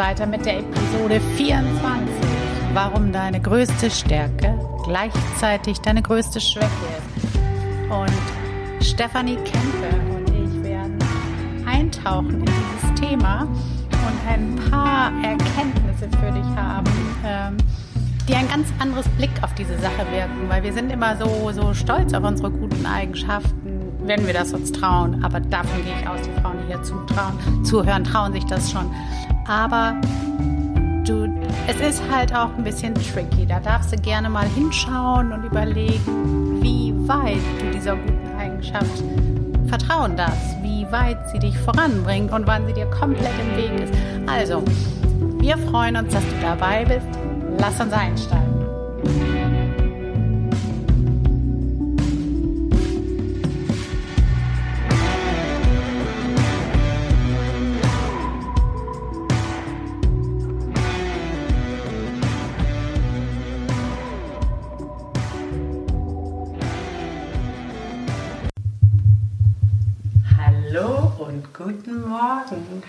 weiter mit der Episode 24. Warum deine größte Stärke gleichzeitig deine größte Schwäche ist. Und Stefanie Kempe und ich werden eintauchen in dieses Thema und ein paar Erkenntnisse für dich haben. Ähm, die ein ganz anderes Blick auf diese Sache wirken, weil wir sind immer so, so stolz auf unsere guten Eigenschaften, wenn wir das uns trauen. Aber davon gehe ich aus, die Frauen, die hier zutrauen, zuhören, trauen sich das schon. Aber du, es ist halt auch ein bisschen tricky. Da darfst du gerne mal hinschauen und überlegen, wie weit du dieser guten Eigenschaft vertrauen darfst, wie weit sie dich voranbringt und wann sie dir komplett im Weg ist. Also, wir freuen uns, dass du dabei bist. Lass uns einsteigen.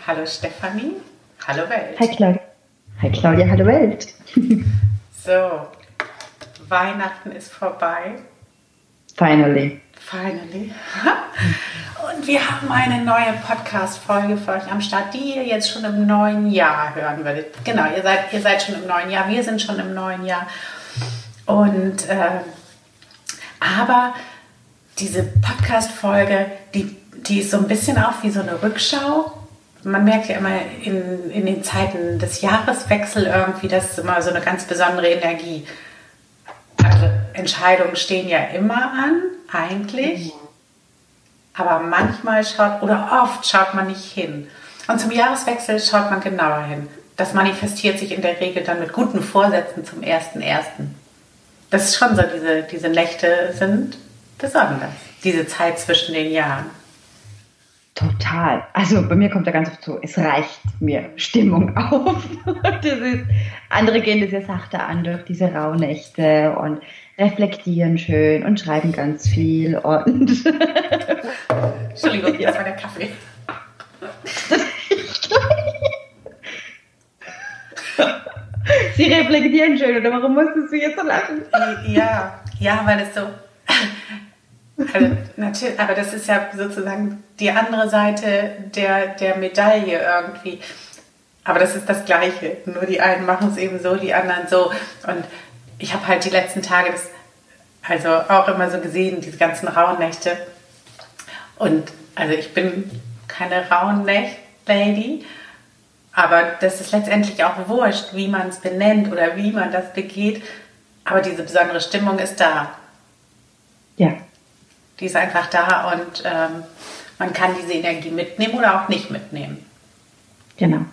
Hallo Stefanie. Hallo Welt. Hi Claudia. Hi Claudia, hallo Welt. so, Weihnachten ist vorbei. Finally. Finally. Und wir haben eine neue Podcast-Folge für euch am Start, die ihr jetzt schon im neuen Jahr hören werdet. Genau, ihr seid, ihr seid schon im neuen Jahr, wir sind schon im neuen Jahr. Und äh, aber diese Podcast-Folge, die, die ist so ein bisschen auch wie so eine Rückschau man merkt ja immer in, in den Zeiten des Jahreswechsels irgendwie, das ist immer so eine ganz besondere Energie. Also Entscheidungen stehen ja immer an, eigentlich. Aber manchmal schaut oder oft schaut man nicht hin. Und zum Jahreswechsel schaut man genauer hin. Das manifestiert sich in der Regel dann mit guten Vorsätzen zum 1.1. Das ist schon so, diese, diese Nächte sind besonders. Diese Zeit zwischen den Jahren. Total. Also bei mir kommt da ganz oft so, es reicht mir Stimmung auf. Ist, andere gehen das ja sachter an durch diese Rauhnächte und reflektieren schön und schreiben ganz viel und. Entschuldigung, das war der Kaffee. Sie reflektieren schön, oder warum musstest du jetzt so lachen? Ja, ja, weil es so also, natürlich, aber das ist ja sozusagen die andere Seite der, der Medaille irgendwie. Aber das ist das Gleiche. Nur die einen machen es eben so, die anderen so. Und ich habe halt die letzten Tage das also auch immer so gesehen, diese ganzen Rauhnächte. Und also ich bin keine Rauhnächt-Lady, aber das ist letztendlich auch wurscht, wie man es benennt oder wie man das begeht. Aber diese besondere Stimmung ist da. Ja. Die ist einfach da und ähm, man kann diese Energie mitnehmen oder auch nicht mitnehmen. Genau.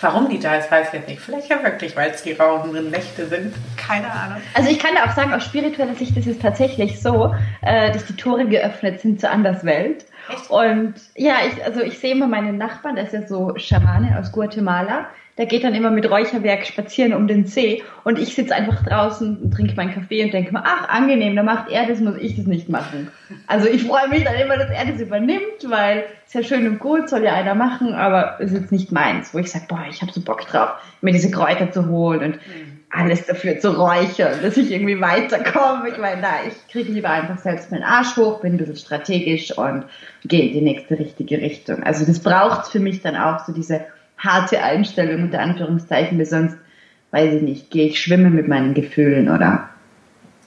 Warum die da ist, weiß ich jetzt nicht. Vielleicht ja wirklich, weil es die rauchenden Nächte sind. Keine Ahnung. Also ich kann da auch sagen, aus spiritueller Sicht ist es tatsächlich so, äh, dass die Tore geöffnet sind zur Anderswelt. Echt? Und ja, ich, also ich sehe immer meinen Nachbarn, der ist ja so Schamane aus Guatemala, der geht dann immer mit Räucherwerk spazieren um den See und ich sitze einfach draußen und trinke meinen Kaffee und denke mir, ach, angenehm, da macht er das, muss ich das nicht machen. Also ich freue mich dann immer, dass er das übernimmt, weil es ja schön und gut, soll ja einer machen, aber es ist jetzt nicht meins, wo ich sage, boah, ich habe so Bock drauf, mir diese Kräuter zu holen und alles dafür zu räuchern, dass ich irgendwie weiterkomme. Ich meine, na, ich kriege lieber einfach selbst meinen Arsch hoch, bin ein bisschen strategisch und gehe in die nächste richtige Richtung. Also das braucht für mich dann auch so diese harte Einstellung unter Anführungszeichen, weil sonst, weiß ich nicht, gehe ich schwimmen mit meinen Gefühlen oder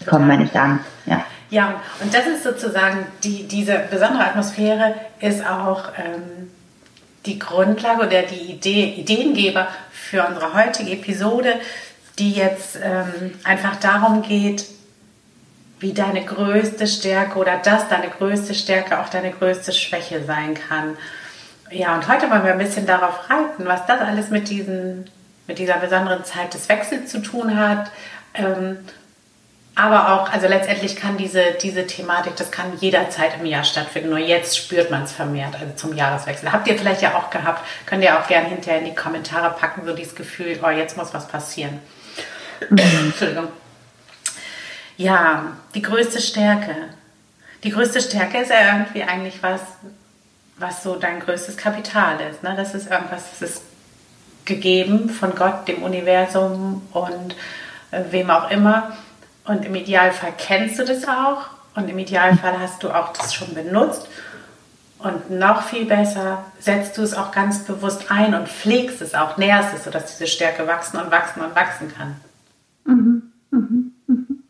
kommen wir nicht an. Ja. Ja, und das ist sozusagen, die, diese besondere Atmosphäre ist auch ähm, die Grundlage oder die Idee, Ideengeber für unsere heutige Episode, die jetzt ähm, einfach darum geht, wie deine größte Stärke oder dass deine größte Stärke auch deine größte Schwäche sein kann. Ja, und heute wollen wir ein bisschen darauf reiten, was das alles mit, diesen, mit dieser besonderen Zeit des Wechsels zu tun hat. Ähm, aber auch, also letztendlich kann diese, diese Thematik, das kann jederzeit im Jahr stattfinden. Nur jetzt spürt man es vermehrt, also zum Jahreswechsel. Habt ihr vielleicht ja auch gehabt, könnt ihr auch gerne hinterher in die Kommentare packen, so dieses Gefühl, oh, jetzt muss was passieren. Entschuldigung. Ja, die größte Stärke. Die größte Stärke ist ja irgendwie eigentlich was, was so dein größtes Kapital ist. Ne? Das ist irgendwas, das ist gegeben von Gott, dem Universum und äh, wem auch immer. Und im Idealfall kennst du das auch und im Idealfall hast du auch das schon benutzt. Und noch viel besser setzt du es auch ganz bewusst ein und pflegst es auch, nährst es, sodass diese Stärke wachsen und wachsen und wachsen kann. Mhm, mhm, mhm.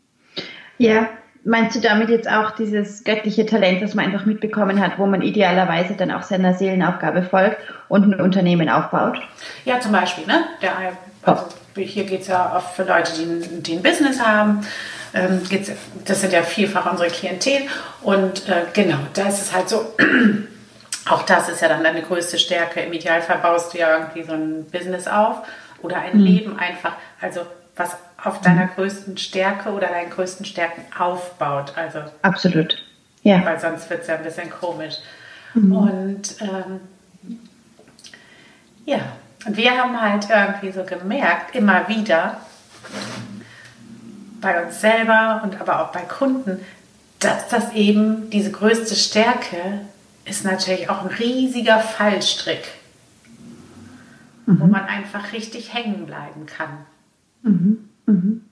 Ja, meinst du damit jetzt auch dieses göttliche Talent, das man einfach mitbekommen hat, wo man idealerweise dann auch seiner Seelenaufgabe folgt und ein Unternehmen aufbaut? Ja, zum Beispiel, ne? Der, also hier geht es ja oft für Leute, die, die ein Business haben ähm, das sind ja vielfach unsere Klientel. Und äh, genau, da ist es halt so, auch das ist ja dann deine größte Stärke. Im Idealfall baust du ja irgendwie so ein Business auf oder ein mhm. Leben einfach, also was auf deiner größten Stärke oder deinen größten Stärken aufbaut. Also, Absolut. Ja. Weil sonst wird es ja ein bisschen komisch. Mhm. Und ähm, ja, und wir haben halt irgendwie so gemerkt, immer wieder, bei uns selber und aber auch bei Kunden, dass das eben diese größte Stärke ist natürlich auch ein riesiger Fallstrick, mhm. wo man einfach richtig hängen bleiben kann. Mhm. Mhm.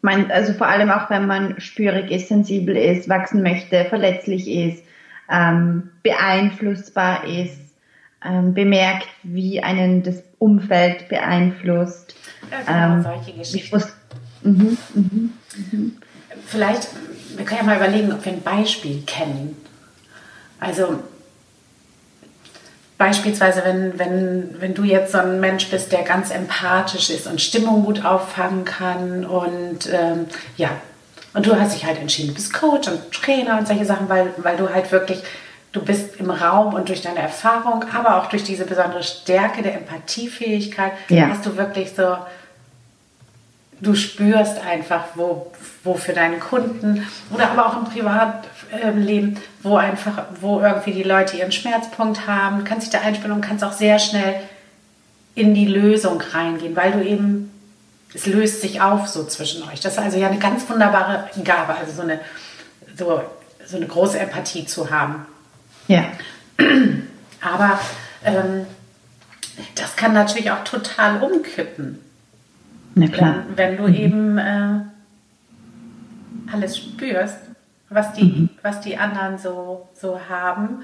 Man, also vor allem auch, wenn man spürig ist, sensibel ist, wachsen möchte, verletzlich ist, ähm, beeinflussbar ist, ähm, bemerkt, wie einen das Umfeld beeinflusst. Ja, genau, ähm, solche Geschichten. Mhm, mhm, mhm. Vielleicht, wir können ja mal überlegen, ob wir ein Beispiel kennen. Also beispielsweise, wenn, wenn, wenn du jetzt so ein Mensch bist, der ganz empathisch ist und Stimmung gut auffangen kann und ähm, ja, und du hast dich halt entschieden, du bist Coach und Trainer und solche Sachen, weil, weil du halt wirklich, du bist im Raum und durch deine Erfahrung, aber auch durch diese besondere Stärke der Empathiefähigkeit, ja. hast du wirklich so du spürst einfach, wo, wo für deinen Kunden oder aber auch im Privatleben, wo einfach, wo irgendwie die Leute ihren Schmerzpunkt haben, kannst dich da einspielen und kannst auch sehr schnell in die Lösung reingehen, weil du eben, es löst sich auf so zwischen euch. Das ist also ja eine ganz wunderbare Gabe, also so eine, so, so eine große Empathie zu haben. Ja. Aber ähm, das kann natürlich auch total umkippen. Na klar. Wenn, wenn du mhm. eben äh, alles spürst, was die, mhm. was die anderen so, so haben,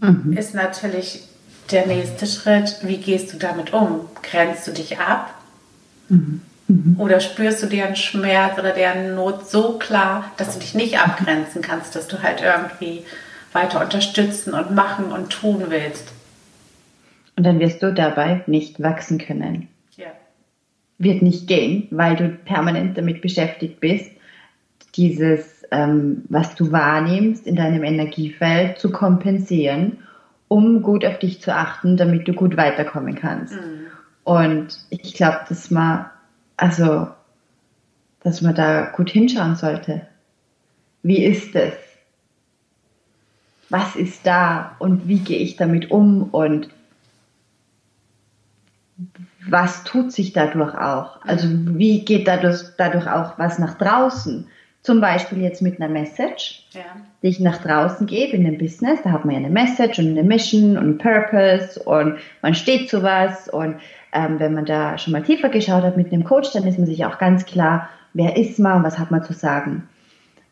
mhm. ist natürlich der nächste Schritt, wie gehst du damit um? Grenzt du dich ab? Mhm. mhm. Oder spürst du deren Schmerz oder deren Not so klar, dass du dich nicht abgrenzen kannst, dass du halt irgendwie weiter unterstützen und machen und tun willst? Und dann wirst du dabei nicht wachsen können wird nicht gehen, weil du permanent damit beschäftigt bist, dieses, ähm, was du wahrnimmst in deinem Energiefeld zu kompensieren, um gut auf dich zu achten, damit du gut weiterkommen kannst. Mhm. Und ich glaube, dass man, also, dass man da gut hinschauen sollte. Wie ist es? Was ist da und wie gehe ich damit um und was tut sich dadurch auch? Also wie geht dadurch, dadurch auch was nach draußen? Zum Beispiel jetzt mit einer Message, ja. die ich nach draußen gebe in dem Business. Da hat man ja eine Message und eine Mission und einen Purpose und man steht zu was. Und ähm, wenn man da schon mal tiefer geschaut hat mit einem Coach, dann ist man sich auch ganz klar, wer ist man und was hat man zu sagen.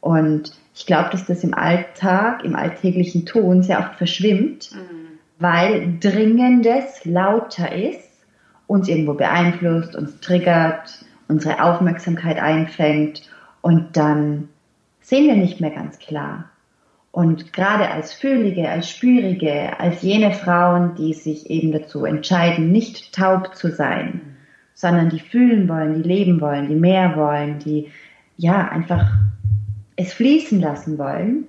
Und ich glaube, dass das im Alltag, im alltäglichen Ton sehr oft verschwimmt, mhm. weil Dringendes lauter ist uns irgendwo beeinflusst, uns triggert, unsere Aufmerksamkeit einfängt und dann sehen wir nicht mehr ganz klar. Und gerade als Fühlige, als Spürige, als jene Frauen, die sich eben dazu entscheiden, nicht taub zu sein, sondern die fühlen wollen, die leben wollen, die mehr wollen, die ja einfach es fließen lassen wollen,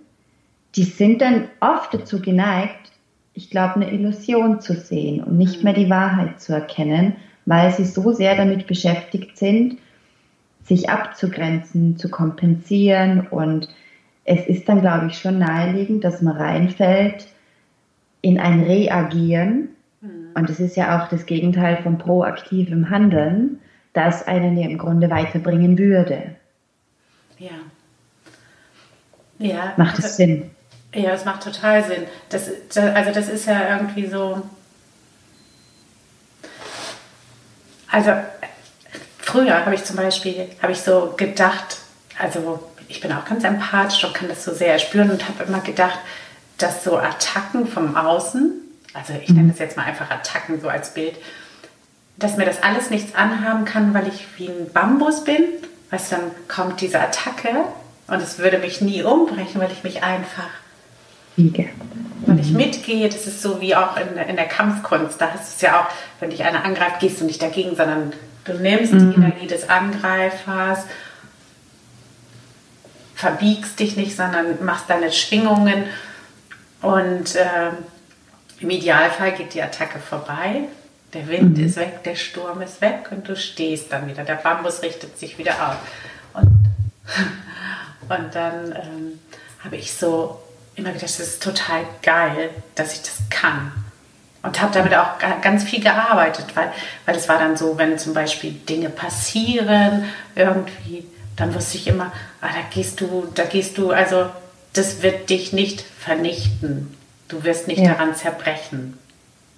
die sind dann oft dazu geneigt, ich glaube, eine Illusion zu sehen und nicht mehr die Wahrheit zu erkennen, weil sie so sehr damit beschäftigt sind, sich abzugrenzen, zu kompensieren und es ist dann, glaube ich, schon naheliegend, dass man reinfällt in ein Reagieren. Mhm. Und es ist ja auch das Gegenteil von proaktivem Handeln, das einen ja im Grunde weiterbringen würde. Ja. Ja. Macht es also, Sinn? Ja, es macht total Sinn. Das, also das ist ja irgendwie so. Also früher habe ich zum Beispiel, habe ich so gedacht, also ich bin auch ganz empathisch und kann das so sehr spüren und habe immer gedacht, dass so Attacken vom Außen, also ich nenne das jetzt mal einfach Attacken so als Bild, dass mir das alles nichts anhaben kann, weil ich wie ein Bambus bin. Weißt du, dann kommt diese Attacke und es würde mich nie umbrechen, weil ich mich einfach wiege. Weil ich mitgehe, das ist so wie auch in, in der Kampfkunst. Da hast du es ja auch, wenn dich einer angreift, gehst du nicht dagegen, sondern du nimmst mhm. die Energie des Angreifers, verbiegst dich nicht, sondern machst deine Schwingungen und äh, im Idealfall geht die Attacke vorbei. Der Wind mhm. ist weg, der Sturm ist weg und du stehst dann wieder. Der Bambus richtet sich wieder auf. Und, und dann ähm, habe ich so immer gedacht, das ist total geil, dass ich das kann. Und habe damit auch ganz viel gearbeitet, weil, weil es war dann so, wenn zum Beispiel Dinge passieren, irgendwie, dann wusste ich immer, ah, da gehst du, da gehst du, also das wird dich nicht vernichten. Du wirst nicht ja. daran zerbrechen.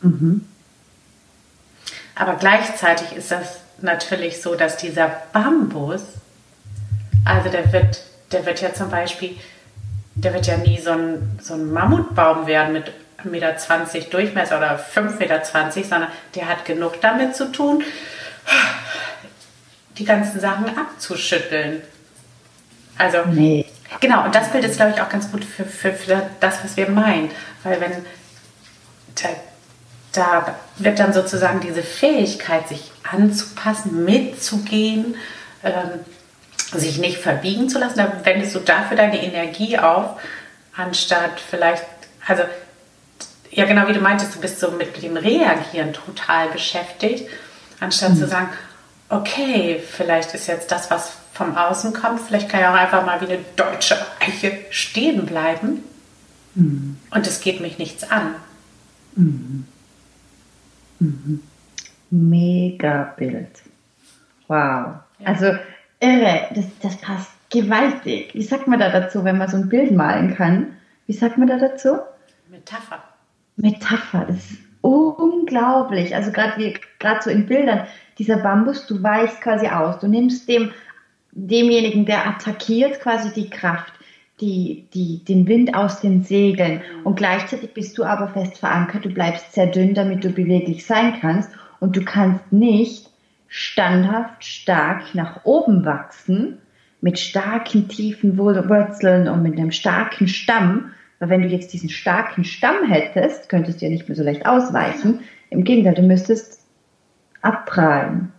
Mhm. Aber gleichzeitig ist das natürlich so, dass dieser Bambus, also der wird, der wird ja zum Beispiel, der wird ja nie so ein, so ein Mammutbaum werden mit 1,20 Meter Durchmesser oder 5,20 Meter, sondern der hat genug damit zu tun, die ganzen Sachen abzuschütteln. Also, nee. genau, und das Bild ist, glaube ich, auch ganz gut für, für, für das, was wir meinen. Weil wenn da, da wird dann sozusagen diese Fähigkeit, sich anzupassen, mitzugehen, ähm, sich nicht verbiegen zu lassen, dann wendest du dafür deine Energie auf, anstatt vielleicht, also ja genau wie du meintest, du bist so mit dem Reagieren total beschäftigt, anstatt mhm. zu sagen, okay, vielleicht ist jetzt das, was vom Außen kommt, vielleicht kann ich auch einfach mal wie eine deutsche Eiche stehen bleiben mhm. und es geht mich nichts an. Mhm. Mhm. Mega Bild. Wow. Ja. Also irre, das, das passt gewaltig. Wie sagt man da dazu, wenn man so ein Bild malen kann? Wie sagt man da dazu? Metapher. Metapher, das ist unglaublich. Also gerade so in Bildern, dieser Bambus, du weichst quasi aus. Du nimmst dem, demjenigen, der attackiert, quasi die Kraft, die, die, den Wind aus den Segeln. Und gleichzeitig bist du aber fest verankert. Du bleibst sehr dünn, damit du beweglich sein kannst. Und du kannst nicht standhaft stark nach oben wachsen, mit starken, tiefen Wurzeln und mit einem starken Stamm, weil wenn du jetzt diesen starken Stamm hättest, könntest du ja nicht mehr so leicht ausweichen. Im Gegenteil, du müsstest abprallen.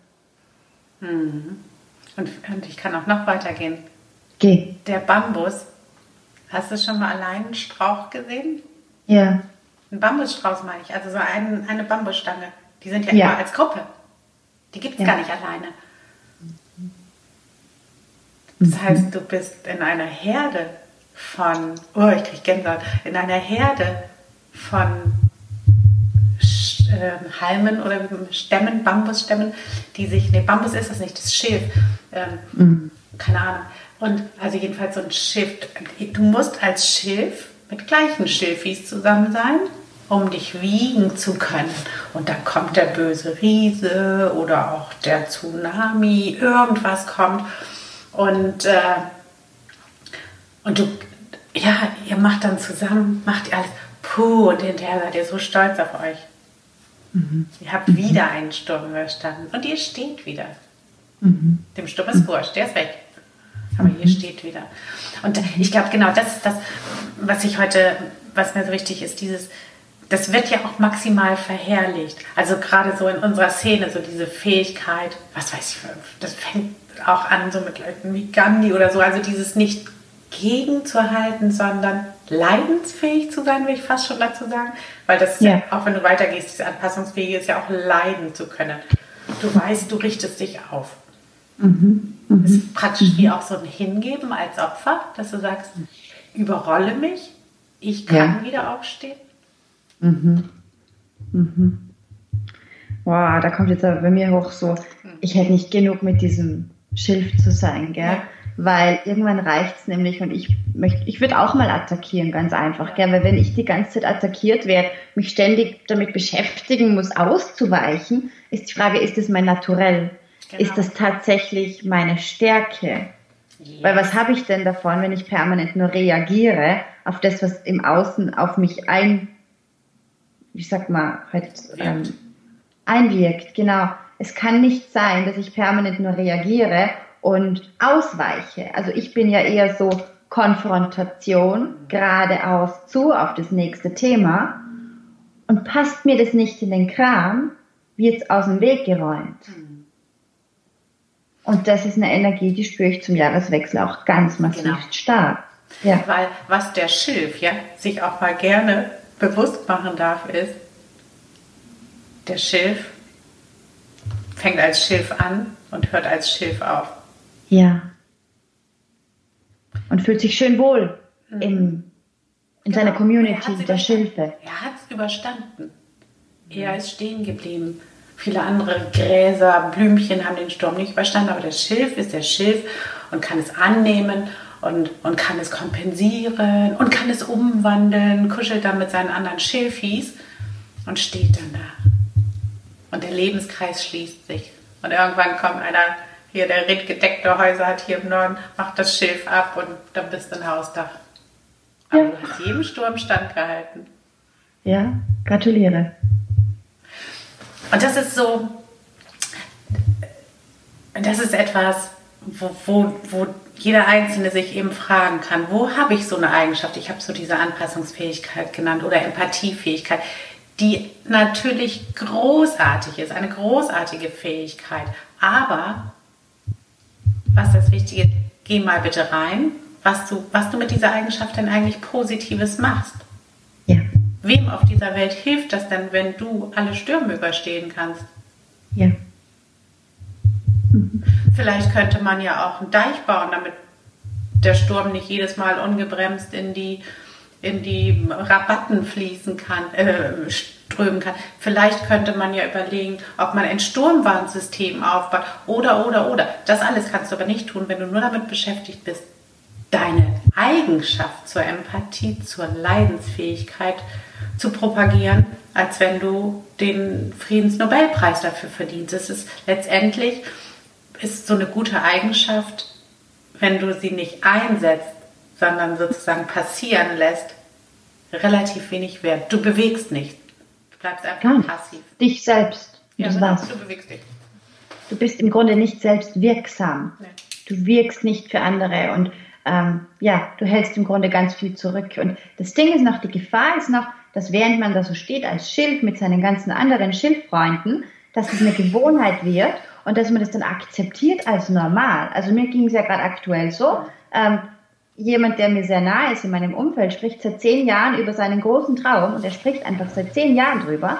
Mhm. Und, und ich kann auch noch weitergehen. Geh. Der Bambus. Hast du schon mal allein einen Strauch gesehen? Ja. Ein Bambusstrauß meine ich, also so ein, eine Bambusstange. Die sind ja, ja. immer als Gruppe. Die gibt es ja. gar nicht alleine. Das mhm. heißt, du bist in einer Herde von, oh, ich kriege Gänsehaut, in einer Herde von äh, Halmen oder Stämmen, Bambusstämmen, die sich, nee, Bambus ist das nicht, das Schilf, ähm, mhm. keine Ahnung. Und also jedenfalls so ein Schilf. Du musst als Schilf mit gleichen Schilfis zusammen sein, um dich wiegen zu können. Und dann kommt der böse Riese oder auch der Tsunami, irgendwas kommt. Und, äh, und du, ja, ihr macht dann zusammen, macht ihr alles, puh, und hinterher seid ihr so stolz auf euch. Mhm. Ihr habt mhm. wieder einen Sturm überstanden und ihr steht wieder. Mhm. Dem Sturm ist wurscht, der ist weg. Aber ihr mhm. steht wieder. Und ich glaube, genau das ist das, was ich heute, was mir so wichtig ist, dieses, das wird ja auch maximal verherrlicht. Also gerade so in unserer Szene, so diese Fähigkeit, was weiß ich, das fängt auch an so mit Leuten wie Gandhi oder so, also dieses nicht gegenzuhalten, sondern leidensfähig zu sein, will ich fast schon dazu sagen. Weil das, ja. auch wenn du weitergehst, diese Anpassungsfähige ist ja auch leiden zu können. Du weißt, du richtest dich auf. Mhm. Mhm. Das ist praktisch wie auch so ein Hingeben als Opfer, dass du sagst, überrolle mich, ich kann ja. wieder aufstehen. Mhm. Mhm. Wow, da kommt jetzt aber bei mir hoch so, ich hätte nicht genug mit diesem Schilf zu sein, gell? Ja weil irgendwann reicht es nämlich und ich möchte, ich würde auch mal attackieren, ganz einfach, gell? weil wenn ich die ganze Zeit attackiert werde, mich ständig damit beschäftigen muss, auszuweichen, ist die Frage, ist es mein Naturell? Genau. Ist das tatsächlich meine Stärke? Yes. Weil was habe ich denn davon, wenn ich permanent nur reagiere auf das, was im Außen auf mich ein, ich sag mal, halt, ähm, einwirkt? Genau. Es kann nicht sein, dass ich permanent nur reagiere und ausweiche. Also ich bin ja eher so Konfrontation, geradeaus zu auf das nächste Thema und passt mir das nicht in den Kram, wird es aus dem Weg geräumt. Und das ist eine Energie, die spüre ich zum Jahreswechsel auch ganz massiv genau. stark. Ja. Weil was der Schilf ja sich auch mal gerne bewusst machen darf, ist, der Schilf fängt als Schilf an und hört als Schilf auf. Ja. Und fühlt sich schön wohl mhm. im, in genau. seiner Community der Schilfe. Er hat es überstanden. Er ist stehen geblieben. Viele andere Gräser, Blümchen haben den Sturm nicht überstanden, aber der Schilf ist der Schilf und kann es annehmen und, und kann es kompensieren und kann es umwandeln, kuschelt dann mit seinen anderen Schilfis und steht dann da. Und der Lebenskreis schließt sich. Und irgendwann kommt einer hier der redgedeckte Häuser hat hier im Norden, macht das Schilf ab und dann bist du ein Hausdach. Aber ja. du hast jedem Sturm standgehalten. Ja, gratuliere. Und das ist so, das ist etwas, wo, wo, wo jeder Einzelne sich eben fragen kann, wo habe ich so eine Eigenschaft? Ich habe so diese Anpassungsfähigkeit genannt oder Empathiefähigkeit, die natürlich großartig ist, eine großartige Fähigkeit. Aber was ist das Wichtige? Geh mal bitte rein, was du, was du mit dieser Eigenschaft denn eigentlich Positives machst. Ja. Wem auf dieser Welt hilft das denn, wenn du alle Stürme überstehen kannst? Vielleicht könnte man ja auch einen Deich bauen, damit der Sturm nicht jedes Mal ungebremst in die, in die Rabatten fließen kann, äh, strömen kann. Vielleicht könnte man ja überlegen, ob man ein Sturmwarnsystem aufbaut oder, oder, oder. Das alles kannst du aber nicht tun, wenn du nur damit beschäftigt bist, deine Eigenschaft zur Empathie, zur Leidensfähigkeit zu propagieren, als wenn du den Friedensnobelpreis dafür verdienst. Es ist letztendlich ist so eine gute Eigenschaft, wenn du sie nicht einsetzt, sondern sozusagen passieren lässt, relativ wenig wert. Du bewegst nichts bleibst einfach Gar passiv. Dich selbst. Ja, das war's. Du bewegst dich. Du bist im Grunde nicht selbst wirksam. Nee. Du wirkst nicht für andere und ähm, ja, du hältst im Grunde ganz viel zurück. Und das Ding ist noch, die Gefahr ist noch, dass während man da so steht als Schild mit seinen ganzen anderen Schildfreunden, dass es eine Gewohnheit wird und dass man das dann akzeptiert als normal. Also mir ging es ja gerade aktuell so. Ähm, jemand, der mir sehr nahe ist in meinem Umfeld, spricht seit zehn Jahren über seinen großen Traum und er spricht einfach seit zehn Jahren drüber.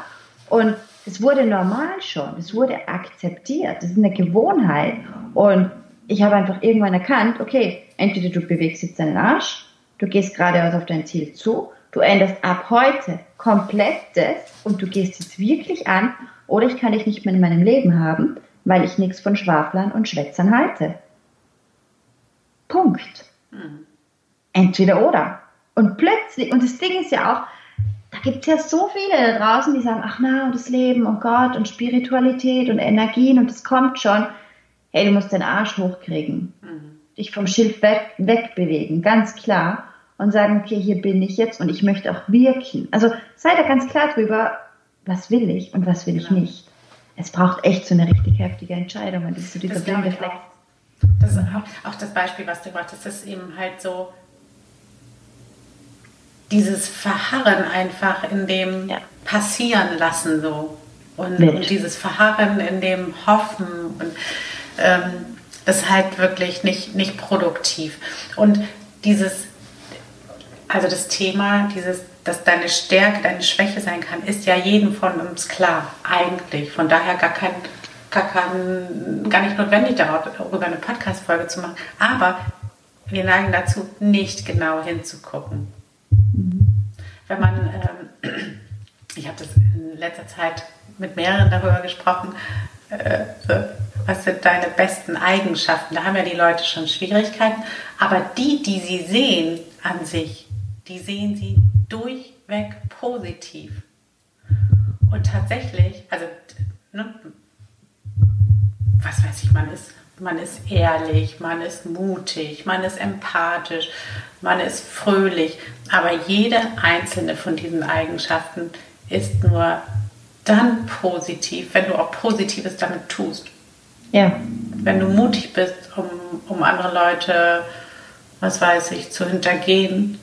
Und es wurde normal schon, es wurde akzeptiert, das ist eine Gewohnheit. Und ich habe einfach irgendwann erkannt, okay, entweder du bewegst jetzt deinen Arsch, du gehst geradeaus auf dein Ziel zu, du änderst ab heute komplett das und du gehst jetzt wirklich an, oder ich kann dich nicht mehr in meinem Leben haben, weil ich nichts von Schwaflern und Schwätzern halte. Punkt. Mhm. Entweder oder. Und plötzlich, und das Ding ist ja auch, da gibt es ja so viele da draußen, die sagen, ach na, und das Leben und Gott und Spiritualität und Energien und das kommt schon. Hey, du musst den Arsch hochkriegen. Mhm. Dich vom Schild weg, wegbewegen, ganz klar. Und sagen, okay, hier bin ich jetzt und ich möchte auch wirken. Also sei da ganz klar drüber, was will ich und was will ich genau. nicht. Es braucht echt so eine richtig heftige Entscheidung und das ist so dieser blinde Fleck. Das ist auch, auch das Beispiel, was du gemacht hast, ist eben halt so dieses Verharren einfach in dem ja. Passieren lassen so. Und, und, dieses Verharren in dem Hoffen und ähm, ist halt wirklich nicht, nicht produktiv. Und dieses, also das Thema, dieses, dass deine Stärke, deine Schwäche sein kann, ist ja jedem von uns klar, eigentlich. Von daher gar kein gar, kein, gar nicht notwendig, darüber eine Podcast-Folge zu machen. Aber wir neigen dazu, nicht genau hinzugucken. Wenn man, ähm, ich habe das in letzter Zeit mit mehreren darüber gesprochen, äh, was sind deine besten Eigenschaften? Da haben ja die Leute schon Schwierigkeiten. Aber die, die sie sehen an sich, die sehen sie durchweg positiv. Und tatsächlich, also, ne, was weiß ich, man ist, man ist ehrlich, man ist mutig, man ist empathisch, man ist fröhlich. Aber jede einzelne von diesen Eigenschaften ist nur dann positiv, wenn du auch Positives damit tust. Ja. Wenn du mutig bist, um, um andere Leute, was weiß ich, zu hintergehen,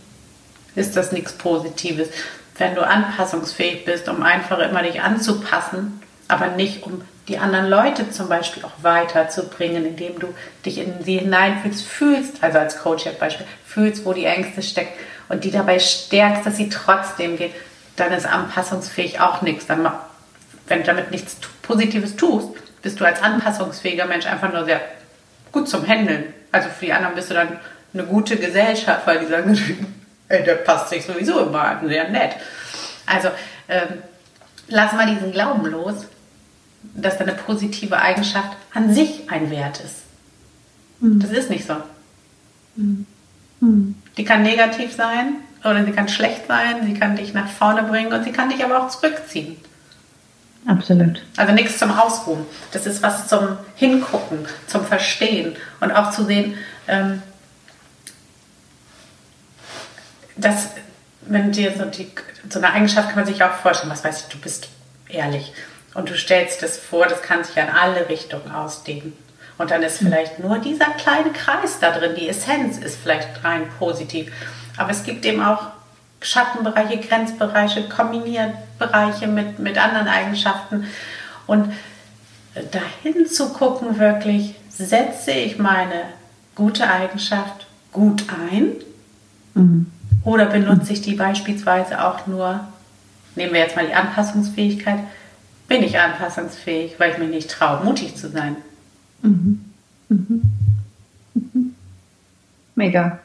ist das nichts Positives. Wenn du anpassungsfähig bist, um einfach immer dich anzupassen, aber nicht um die anderen Leute zum Beispiel auch weiterzubringen, indem du dich in sie hineinfühlst, fühlst, also als Coach als Beispiel, fühlst, wo die Ängste stecken und die dabei stärkst, dass sie trotzdem geht, dann ist anpassungsfähig auch nichts. Dann, wenn du damit nichts Positives tust, bist du als anpassungsfähiger Mensch einfach nur sehr gut zum Handeln. Also für die anderen bist du dann eine gute Gesellschaft, weil die sagen, der passt sich sowieso immer an, sehr nett. Also ähm, lass mal diesen Glauben los, dass deine positive Eigenschaft an sich ein Wert ist. Mhm. Das ist nicht so. Mhm. Mhm. Die kann negativ sein oder sie kann schlecht sein, sie kann dich nach vorne bringen und sie kann dich aber auch zurückziehen. Absolut. Also nichts zum Ausruhen. Das ist was zum Hingucken, zum Verstehen und auch zu sehen, ähm, dass, wenn dir so, die, so eine Eigenschaft kann man sich auch vorstellen, was weiß ich, du bist ehrlich und du stellst es vor, das kann sich an alle Richtungen ausdehnen. Und dann ist vielleicht nur dieser kleine Kreis da drin, die Essenz ist vielleicht rein positiv. Aber es gibt eben auch Schattenbereiche, Grenzbereiche, Kombinierbereiche mit, mit anderen Eigenschaften. Und dahin zu gucken, wirklich, setze ich meine gute Eigenschaft gut ein? Mhm. Oder benutze ich die beispielsweise auch nur, nehmen wir jetzt mal die Anpassungsfähigkeit, bin ich anpassungsfähig, weil ich mich nicht traue, mutig zu sein. Mhm. Mhm. Mhm. Mega.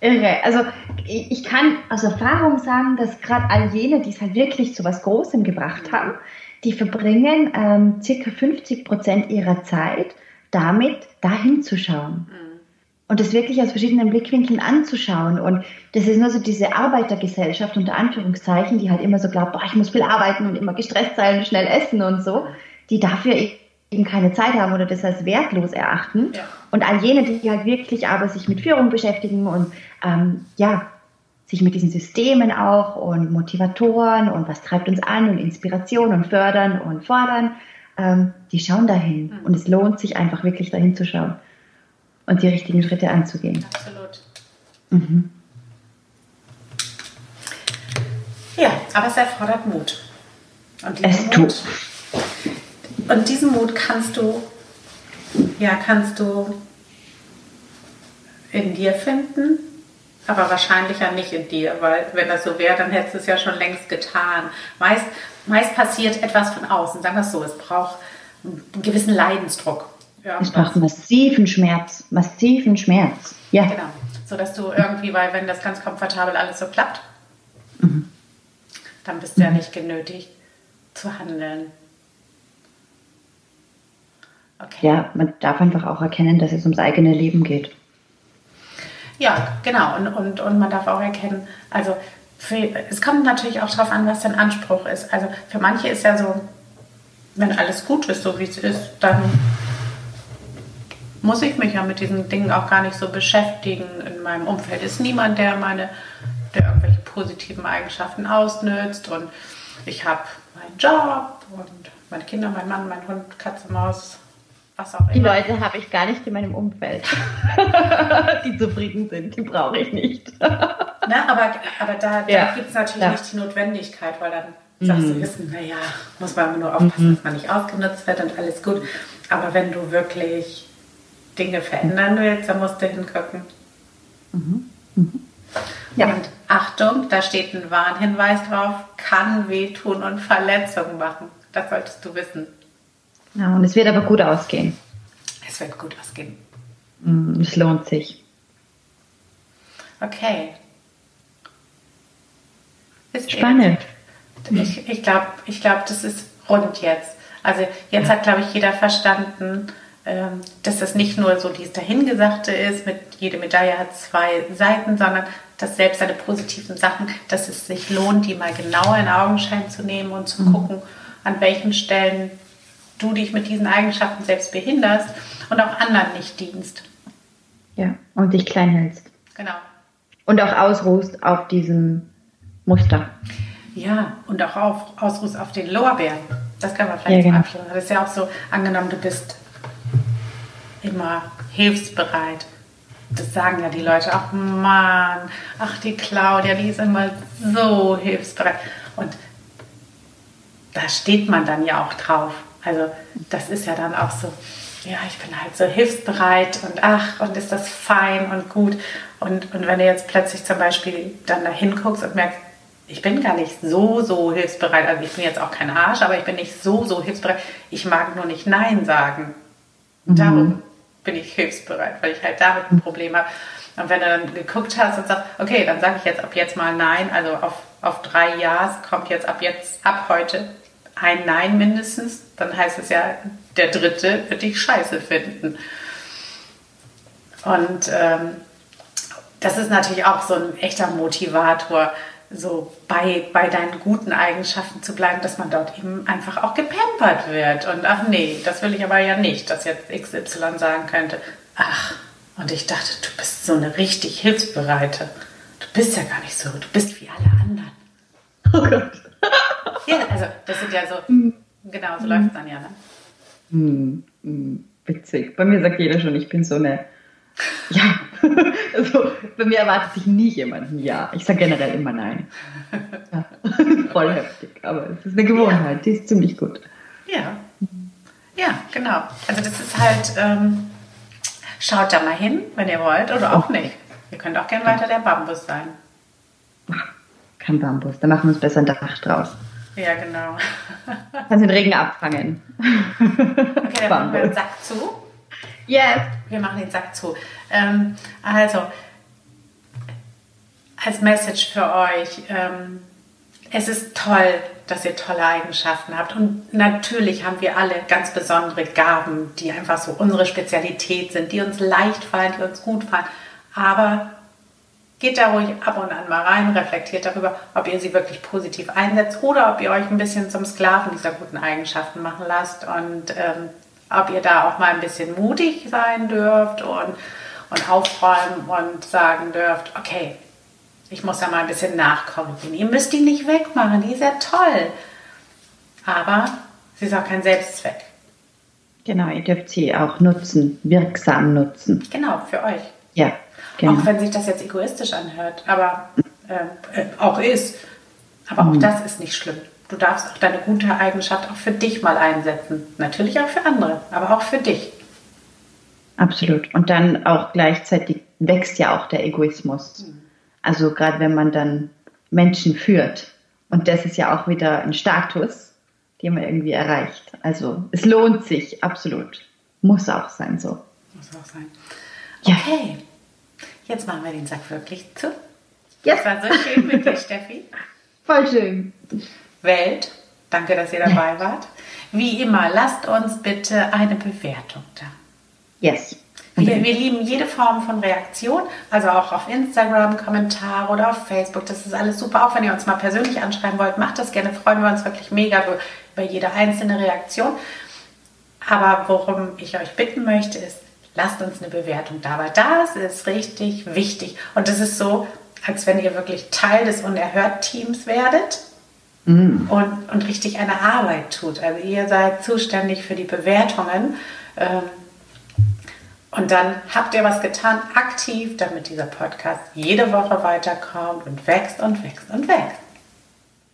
Irre. Also ich kann aus Erfahrung sagen, dass gerade all jene, die es halt wirklich zu was Großem gebracht haben, die verbringen ähm, circa 50 Prozent ihrer Zeit damit, dahin zu schauen. Und das wirklich aus verschiedenen Blickwinkeln anzuschauen. Und das ist nur so diese Arbeitergesellschaft unter Anführungszeichen, die halt immer so glaubt, boah, ich muss viel arbeiten und immer gestresst sein und schnell essen und so, die dafür eben keine Zeit haben oder das als wertlos erachten. Ja. Und all jene, die halt wirklich aber sich mit Führung beschäftigen und ähm, ja, sich mit diesen Systemen auch und Motivatoren und was treibt uns an und Inspiration und fördern und fordern, ähm, die schauen dahin. Mhm. Und es lohnt sich einfach wirklich dahin zu schauen und die richtigen Schritte anzugehen. Absolut. Mhm. Ja, aber es erfordert Mut. Und es Mut, tut. Und diesen Mut kannst du, ja, kannst du in dir finden, aber wahrscheinlich ja nicht in dir, weil wenn das so wäre, dann hättest du es ja schon längst getan. Meist, meist passiert etwas von außen, sagen wir es so, es braucht einen gewissen Leidensdruck. Ja, es braucht massiven Schmerz, massiven Schmerz. Ja. Genau. So dass du irgendwie, weil wenn das ganz komfortabel alles so klappt, mhm. dann bist du mhm. ja nicht genötigt zu handeln. Okay. Ja, man darf einfach auch erkennen, dass es ums eigene Leben geht. Ja, genau. Und, und, und man darf auch erkennen, also für, es kommt natürlich auch darauf an, was dein Anspruch ist. Also für manche ist ja so, wenn alles gut ist, so wie es ist, dann muss ich mich ja mit diesen Dingen auch gar nicht so beschäftigen. In meinem Umfeld ist niemand, der meine, der irgendwelche positiven Eigenschaften ausnützt und ich habe meinen Job und meine Kinder, mein Mann, mein Hund, Katze, Maus, was auch immer. Die Leute habe ich gar nicht in meinem Umfeld, die zufrieden sind. Die brauche ich nicht. Na, aber, aber da, ja. da gibt es natürlich ja. nicht die Notwendigkeit, weil dann sagst mhm. du, wissen, naja, muss man nur aufpassen, mhm. dass man nicht ausgenutzt wird und alles gut. Aber wenn du wirklich Dinge verändern willst, dann musst du hingucken. Mhm. Mhm. Ja. Und Achtung, da steht ein Warnhinweis drauf, kann wehtun und Verletzungen machen. Das solltest du wissen. Ja, und es wird aber gut ausgehen. Es wird gut ausgehen. Mhm, es lohnt sich. Okay. Ist Spannend. Ich, ich glaube, ich glaub, das ist rund jetzt. Also jetzt hat, glaube ich, jeder verstanden, dass das nicht nur so dieses Dahingesagte ist, mit jede Medaille hat zwei Seiten, sondern dass selbst seine positiven Sachen, dass es sich lohnt, die mal genauer in Augenschein zu nehmen und zu mhm. gucken, an welchen Stellen du dich mit diesen Eigenschaften selbst behinderst und auch anderen nicht dienst. Ja, und dich klein hältst. Genau. Und auch ausruhst auf diesem Muster. Ja, und auch auf, ausruhst auf den Lorbeeren. Das kann man vielleicht ja, genau. abschließen. Das ist ja auch so, angenommen, du bist immer hilfsbereit. Das sagen ja die Leute, ach Mann, ach die Claudia, die ist immer so hilfsbereit. Und da steht man dann ja auch drauf. Also das ist ja dann auch so, ja, ich bin halt so hilfsbereit und ach, und ist das fein und gut. Und, und wenn du jetzt plötzlich zum Beispiel dann da hinguckst und merkst, ich bin gar nicht so, so hilfsbereit, also ich bin jetzt auch kein Arsch, aber ich bin nicht so, so hilfsbereit. Ich mag nur nicht Nein sagen. Mhm. Bin ich hilfsbereit, weil ich halt damit ein Problem habe. Und wenn du dann geguckt hast und sagst, okay, dann sage ich jetzt ab jetzt mal Nein, also auf, auf drei Ja's kommt jetzt ab jetzt, ab heute ein Nein mindestens, dann heißt es ja, der dritte wird dich scheiße finden. Und ähm, das ist natürlich auch so ein echter Motivator, so bei, bei deinen guten Eigenschaften zu bleiben, dass man dort eben einfach auch gepampert wird. Und ach nee, das will ich aber ja nicht, dass jetzt XY sagen könnte, ach, und ich dachte, du bist so eine richtig hilfsbereite. Du bist ja gar nicht so, du bist wie alle anderen. Oh Gott. Ja, also das sind ja so, hm. genau, so läuft es dann ja. Ne? Hm, hm, witzig. Bei mir sagt jeder schon, ich bin so eine ja, also bei mir erwartet sich nie jemand ein Ja. Ich sage generell immer Nein. Ja. Voll heftig, aber es ist eine Gewohnheit, ja. die ist ziemlich gut. Ja, ja, genau. Also das ist halt, ähm, schaut da mal hin, wenn ihr wollt, oder auch nicht. Ihr könnt auch gerne weiter der Bambus sein. Kein Bambus, da machen wir uns besser ein Dach draus. Ja, genau. Kannst den Regen abfangen. Okay, dann machen wir den Sack zu. Yes. Wir machen den Sack zu. Ähm, also, als Message für euch, ähm, es ist toll, dass ihr tolle Eigenschaften habt. Und natürlich haben wir alle ganz besondere Gaben, die einfach so unsere Spezialität sind, die uns leicht fallen, die uns gut fallen. Aber geht da ruhig ab und an mal rein, reflektiert darüber, ob ihr sie wirklich positiv einsetzt oder ob ihr euch ein bisschen zum Sklaven dieser guten Eigenschaften machen lasst und ähm, ob ihr da auch mal ein bisschen mutig sein dürft und, und aufräumen und sagen dürft, okay, ich muss da mal ein bisschen nachkorrigieren. Ihr müsst die nicht wegmachen, die ist ja toll. Aber sie ist auch kein Selbstzweck. Genau, ihr dürft sie auch nutzen, wirksam nutzen. Genau, für euch. Ja, genau. Auch wenn sich das jetzt egoistisch anhört, aber äh, äh, auch ist. Aber auch mhm. das ist nicht schlimm. Du darfst auch deine gute Eigenschaft auch für dich mal einsetzen. Natürlich auch für andere, aber auch für dich. Absolut. Und dann auch gleichzeitig wächst ja auch der Egoismus. Also gerade wenn man dann Menschen führt. Und das ist ja auch wieder ein Status, den man irgendwie erreicht. Also es lohnt sich, absolut. Muss auch sein so. Muss auch sein. Okay. Ja. Jetzt machen wir den Sack wirklich zu. Yes. Das war so schön mit dir, Steffi. Voll schön. Welt. Danke, dass ihr dabei wart. Wie immer, lasst uns bitte eine Bewertung da. Yes. Wir, wir, lieben jede Form von Reaktion, also auch auf Instagram, Kommentare oder auf Facebook. Das ist alles super. Auch wenn ihr uns mal persönlich anschreiben wollt, macht das gerne. Freuen wir uns wirklich mega über jede einzelne Reaktion. Aber worum ich euch bitten möchte, ist, lasst uns eine Bewertung da, weil das ist richtig wichtig. Und es ist so, als wenn ihr wirklich Teil des Unerhört-Teams werdet mhm. und, und richtig eine Arbeit tut. Also ihr seid zuständig für die Bewertungen. Ähm, und dann habt ihr was getan, aktiv, damit dieser Podcast jede Woche weiterkommt und wächst und wächst und wächst.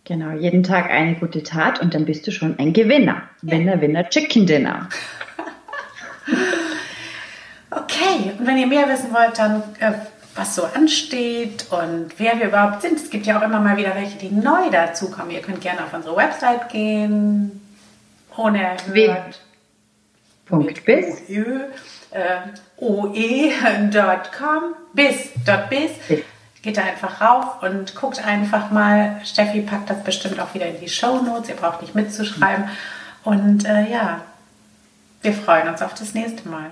Genau, jeden Tag eine gute Tat und dann bist du schon ein Gewinner. Ja. Winner, Winner, Chicken Dinner. okay, und wenn ihr mehr wissen wollt, dann äh, was so ansteht und wer wir überhaupt sind. Es gibt ja auch immer mal wieder welche, die neu dazukommen. Ihr könnt gerne auf unsere Website gehen. Ohne Punkt bis. oe.com bis.biz. Geht da einfach rauf und guckt einfach mal. Steffi packt das bestimmt auch wieder in die Show Notes. Ihr braucht nicht mitzuschreiben. Und äh, ja, wir freuen uns auf das nächste Mal.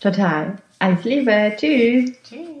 Total. Alles Liebe. Tschüss. Tschüss.